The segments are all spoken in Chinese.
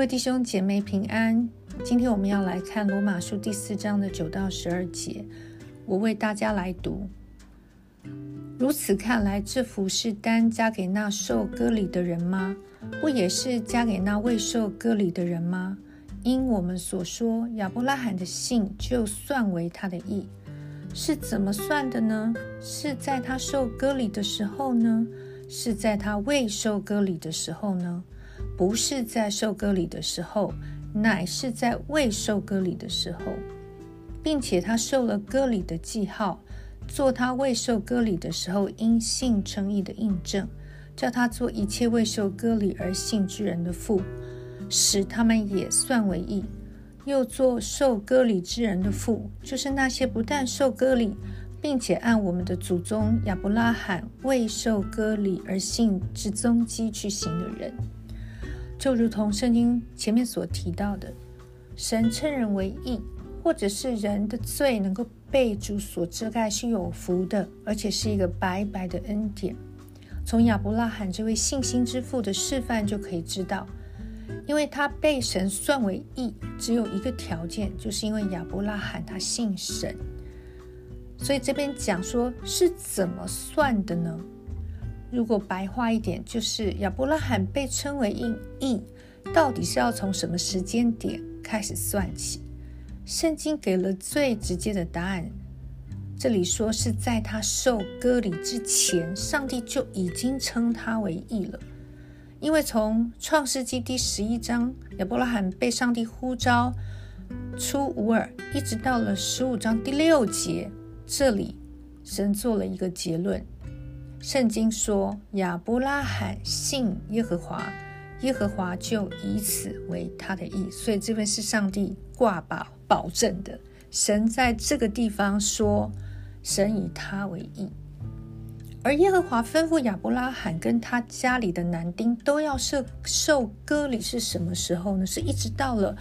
各位弟兄姐妹平安。今天我们要来看罗马书第四章的九到十二节，我为大家来读。如此看来，这福是单加给那受割礼的人吗？不也是加给那未受割礼的人吗？因我们所说，亚伯拉罕的信就算为他的义，是怎么算的呢？是在他受割礼的时候呢？是在他未受割礼的时候呢？不是在受割礼的时候，乃是在未受割礼的时候，并且他受了割礼的记号。做他未受割礼的时候因信称义的印证，叫他做一切未受割礼而信之人的父，使他们也算为义；又做受割礼之人的父，就是那些不但受割礼，并且按我们的祖宗亚伯拉罕未受割礼而信之宗基去行的人。就如同圣经前面所提到的，神称人为义。或者是人的罪能够被主所遮盖是有福的，而且是一个白白的恩典。从亚伯拉罕这位信心之父的示范就可以知道，因为他被神算为义，只有一个条件，就是因为亚伯拉罕他信神。所以这边讲说是怎么算的呢？如果白话一点，就是亚伯拉罕被称为义，到底是要从什么时间点开始算起？圣经给了最直接的答案，这里说是在他受割礼之前，上帝就已经称他为义了。因为从创世纪第十一章亚伯拉罕被上帝呼召出乌尔，一直到了十五章第六节，这里神做了一个结论。圣经说亚伯拉罕信耶和华，耶和华就以此为他的义。所以这边是上帝挂宝。保证的，神在这个地方说，神以他为义，而耶和华吩咐亚伯拉罕跟他家里的男丁都要受受割礼是什么时候呢？是一直到了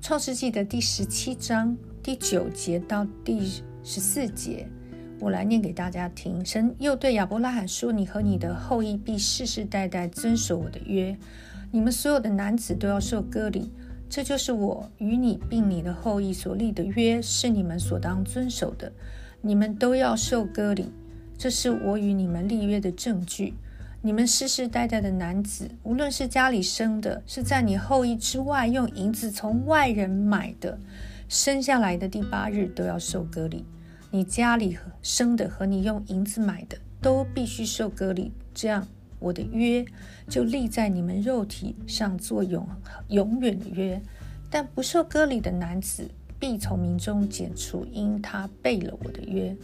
创世纪的第十七章第九节到第十四节，我来念给大家听。神又对亚伯拉罕说：“你和你的后裔必世世代代遵守我的约，你们所有的男子都要受割礼。”这就是我与你并你的后裔所立的约，是你们所当遵守的。你们都要受割礼，这是我与你们立约的证据。你们世世代代的男子，无论是家里生的，是在你后裔之外用银子从外人买的，生下来的第八日都要受割礼。你家里生的和你用银子买的，都必须受割礼。这样。我的约就立在你们肉体上做永永远的约，但不受割礼的男子必从民中剪除，因他背了我的约。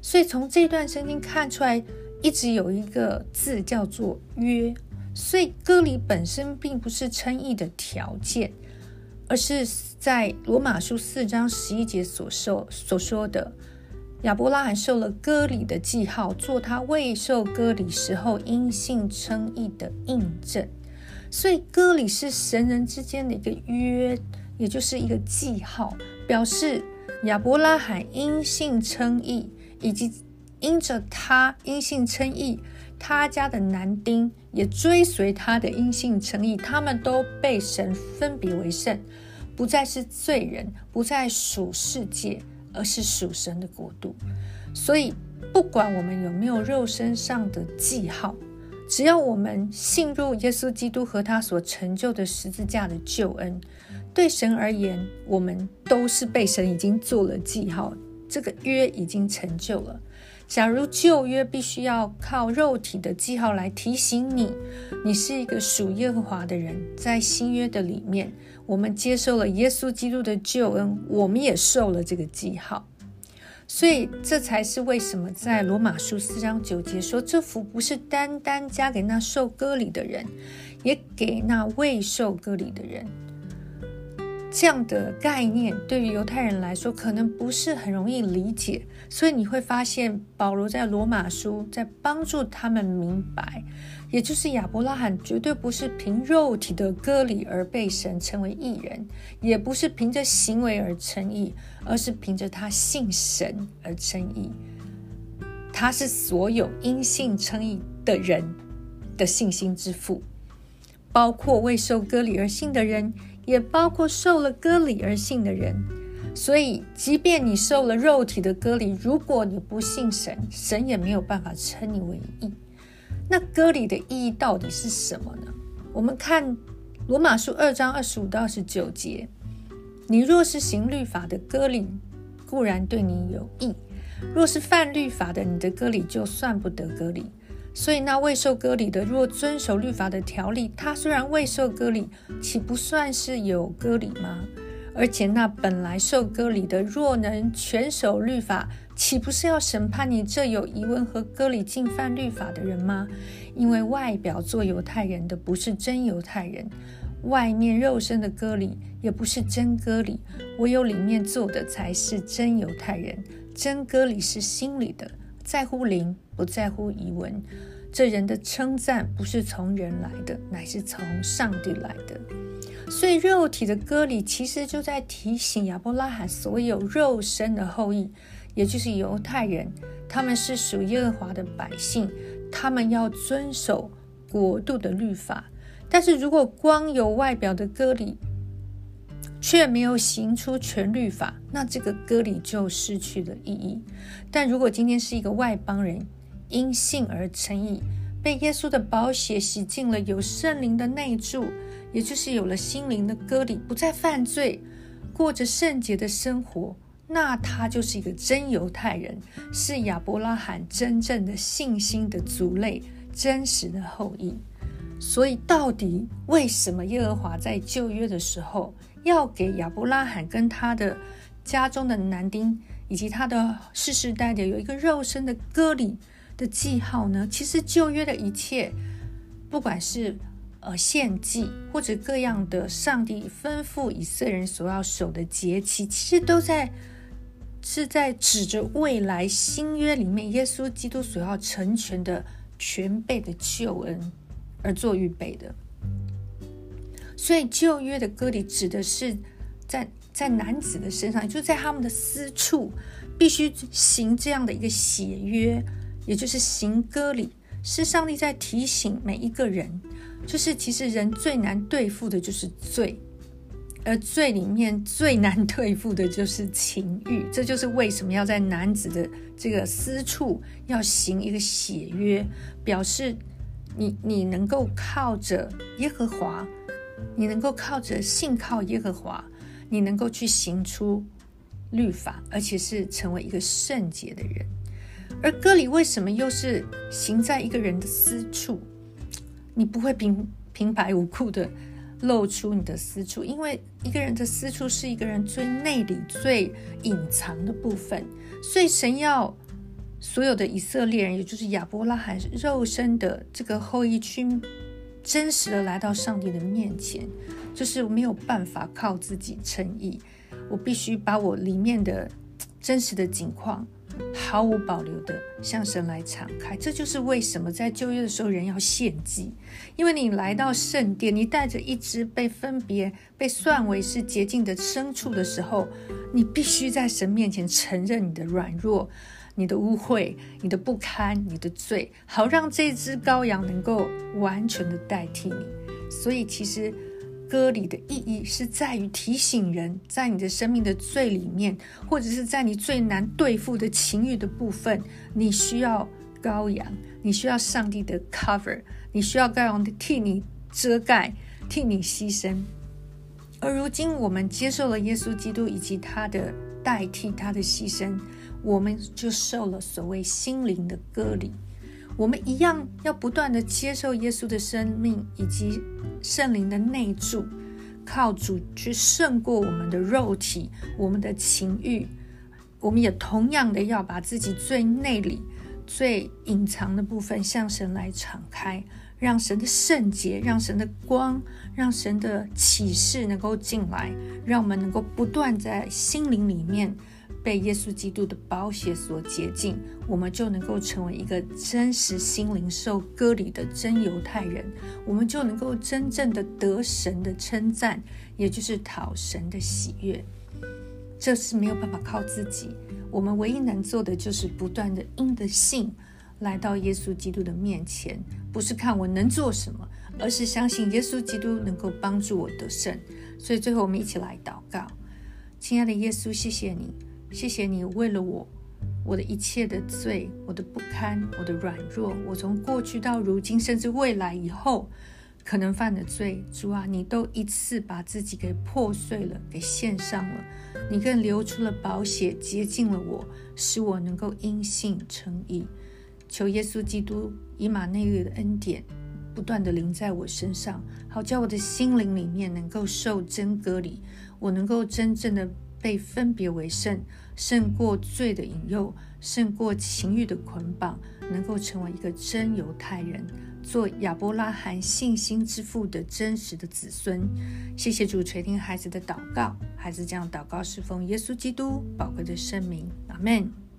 所以从这段圣经看出来，一直有一个字叫做约。所以割礼本身并不是称义的条件，而是在罗马书四章十一节所受所说的。亚伯拉罕受了割礼的记号，做他未受割礼时候因信称义的印证。所以割礼是神人之间的一个约，也就是一个记号，表示亚伯拉罕因信称义，以及因着他因信称义，他家的男丁也追随他的因信称义，他们都被神分别为圣，不再是罪人，不再属世界。而是属神的国度，所以不管我们有没有肉身上的记号，只要我们信入耶稣基督和他所成就的十字架的救恩，对神而言，我们都是被神已经做了记号，这个约已经成就了。假如旧约必须要靠肉体的记号来提醒你，你是一个属耶和华的人，在新约的里面，我们接受了耶稣基督的救恩，我们也受了这个记号，所以这才是为什么在罗马书四章九节说，这福不是单单加给那受割礼的人，也给那未受割礼的人。这样的概念对于犹太人来说，可能不是很容易理解，所以你会发现保罗在罗马书在帮助他们明白，也就是亚伯拉罕绝对不是凭肉体的割礼而被神称为义人，也不是凭着行为而称义，而是凭着他信神而称义。他是所有因信称义的人的信心之父。包括未受割礼而信的人，也包括受了割礼而信的人。所以，即便你受了肉体的割礼，如果你不信神，神也没有办法称你为义。那割礼的意义到底是什么呢？我们看罗马书二章二十五到二十九节：你若是行律法的割礼，固然对你有益；若是犯律法的，你的割礼就算不得割礼。所以，那未受割礼的，若遵守律法的条例，他虽然未受割礼，岂不算是有割礼吗？而且，那本来受割礼的，若能全守律法，岂不是要审判你这有疑问和割礼进犯律法的人吗？因为外表做犹太人的，不是真犹太人；外面肉身的割礼，也不是真割礼。唯有里面做的，才是真犹太人。真割礼是心里的，在乎灵。不在乎疑文，这人的称赞不是从人来的，乃是从上帝来的。所以肉体的割礼其实就在提醒亚伯拉罕所有肉身的后裔，也就是犹太人，他们是属耶和华的百姓，他们要遵守国度的律法。但是如果光有外表的割礼，却没有行出全律法，那这个割礼就失去了意义。但如果今天是一个外邦人，因信而成义，被耶稣的宝血洗净了，有圣灵的内住，也就是有了心灵的割礼，不再犯罪，过着圣洁的生活，那他就是一个真犹太人，是亚伯拉罕真正的信心的族类，真实的后裔。所以，到底为什么耶和华在旧约的时候要给亚伯拉罕跟他的家中的男丁，以及他的世世代代有一个肉身的割礼？的记号呢？其实旧约的一切，不管是呃献祭或者各样的上帝吩咐以色列人所要守的节期，其实都在是在指着未来新约里面耶稣基督所要成全的全备的救恩而做预备的。所以旧约的割礼指的是在在男子的身上，就在他们的私处必须行这样的一个血约。也就是行割礼，是上帝在提醒每一个人，就是其实人最难对付的就是罪，而罪里面最难对付的就是情欲。这就是为什么要在男子的这个私处要行一个血约，表示你你能够靠着耶和华，你能够靠着信靠耶和华，你能够去行出律法，而且是成为一个圣洁的人。而歌里为什么又是行在一个人的私处？你不会平平白无故的露出你的私处，因为一个人的私处是一个人最内里、最隐藏的部分。所以神要所有的以色列人，也就是亚伯拉罕肉身的这个后裔，去真实的来到上帝的面前，就是没有办法靠自己称义，我必须把我里面的真实的景况。毫无保留的向神来敞开，这就是为什么在旧约的时候人要献祭，因为你来到圣殿，你带着一只被分别、被算为是洁净的牲畜的时候，你必须在神面前承认你的软弱、你的污秽、你的不堪、你的罪，好让这只羔羊能够完全的代替你。所以其实。歌里的意义是在于提醒人，在你的生命的最里面，或者是在你最难对付的情欲的部分，你需要羔羊，你需要上帝的 cover，你需要羔羊的替你遮盖，替你牺牲。而如今我们接受了耶稣基督以及他的代替，他的牺牲，我们就受了所谓心灵的割礼。我们一样要不断的接受耶稣的生命以及圣灵的内住，靠主去胜过我们的肉体、我们的情欲。我们也同样的要把自己最内里、最隐藏的部分向神来敞开，让神的圣洁、让神的光、让神的启示能够进来，让我们能够不断在心灵里面。被耶稣基督的宝血所洁净，我们就能够成为一个真实心灵受割礼的真犹太人，我们就能够真正的得神的称赞，也就是讨神的喜悦。这是没有办法靠自己，我们唯一能做的就是不断的因的信来到耶稣基督的面前，不是看我能做什么，而是相信耶稣基督能够帮助我得胜。所以最后我们一起来祷告：亲爱的耶稣，谢谢你，谢谢你为了我，我的一切的罪，我的不堪，我的软弱，我从过去到如今，甚至未来以后。可能犯的罪，主啊，你都一次把自己给破碎了，给献上了。你更流出了宝血，洁净了我，使我能够因信称义。求耶稣基督以马内利的恩典，不断的临在我身上，好叫我的心灵里面能够受真割礼，我能够真正的被分别为圣，胜过罪的引诱，胜过情欲的捆绑，能够成为一个真犹太人。做亚伯拉罕信心之父的真实的子孙，谢谢主垂听孩子的祷告，孩子这样祷告，是奉耶稣基督宝贵的圣名，阿门。